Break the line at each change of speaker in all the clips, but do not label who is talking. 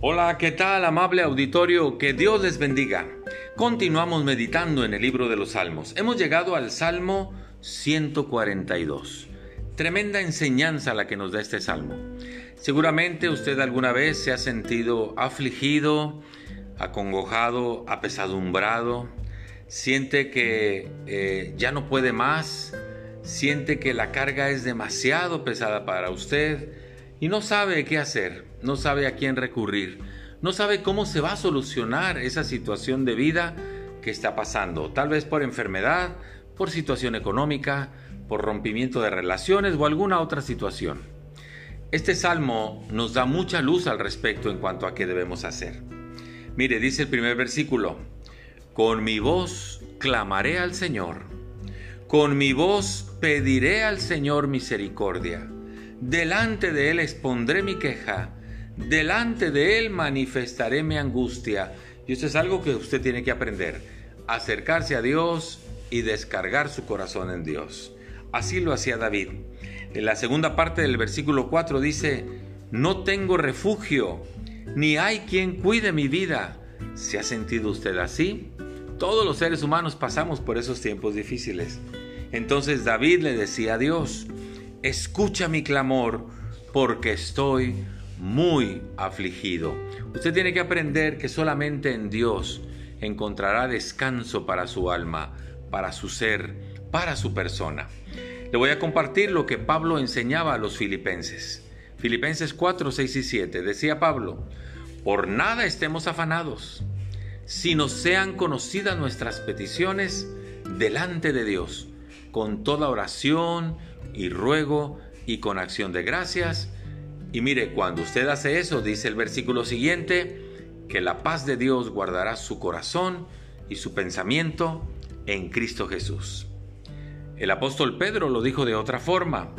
Hola, ¿qué tal amable auditorio? Que Dios les bendiga. Continuamos meditando en el libro de los Salmos. Hemos llegado al Salmo 142. Tremenda enseñanza la que nos da este Salmo. Seguramente usted alguna vez se ha sentido afligido, acongojado, apesadumbrado, siente que eh, ya no puede más, siente que la carga es demasiado pesada para usted y no sabe qué hacer, no sabe a quién recurrir, no sabe cómo se va a solucionar esa situación de vida que está pasando, tal vez por enfermedad, por situación económica, por rompimiento de relaciones o alguna otra situación. Este salmo nos da mucha luz al respecto en cuanto a qué debemos hacer. Mire, dice el primer versículo, con mi voz clamaré al Señor, con mi voz pediré al Señor misericordia. Delante de Él expondré mi queja, delante de Él manifestaré mi angustia. Y esto es algo que usted tiene que aprender, acercarse a Dios y descargar su corazón en Dios. Así lo hacía David. En la segunda parte del versículo 4 dice, no tengo refugio, ni hay quien cuide mi vida. ¿Se ha sentido usted así? Todos los seres humanos pasamos por esos tiempos difíciles. Entonces David le decía a Dios, escucha mi clamor porque estoy muy afligido. Usted tiene que aprender que solamente en Dios encontrará descanso para su alma, para su ser, para su persona. Le voy a compartir lo que Pablo enseñaba a los filipenses. Filipenses 4, 6 y 7. Decía Pablo, por nada estemos afanados, sino sean conocidas nuestras peticiones delante de Dios, con toda oración, y ruego y con acción de gracias. Y mire, cuando usted hace eso, dice el versículo siguiente, que la paz de Dios guardará su corazón y su pensamiento en Cristo Jesús. El apóstol Pedro lo dijo de otra forma.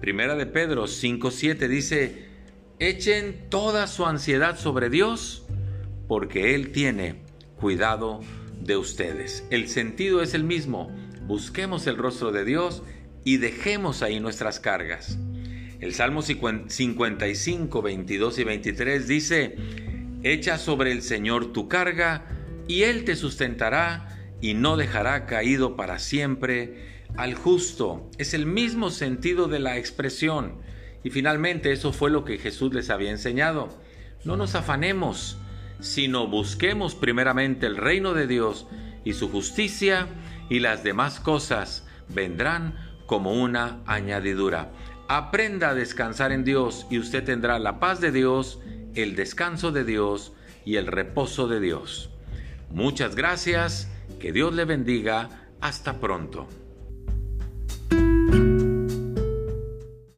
Primera de Pedro 5:7 dice, echen toda su ansiedad sobre Dios, porque Él tiene cuidado de ustedes. El sentido es el mismo. Busquemos el rostro de Dios y dejemos ahí nuestras cargas. El Salmo 55, 22 y 23 dice, Echa sobre el Señor tu carga, y Él te sustentará, y no dejará caído para siempre al justo. Es el mismo sentido de la expresión. Y finalmente eso fue lo que Jesús les había enseñado. No nos afanemos, sino busquemos primeramente el reino de Dios y su justicia, y las demás cosas vendrán como una añadidura. Aprenda a descansar en Dios y usted tendrá la paz de Dios, el descanso de Dios y el reposo de Dios. Muchas gracias, que Dios le bendiga, hasta pronto.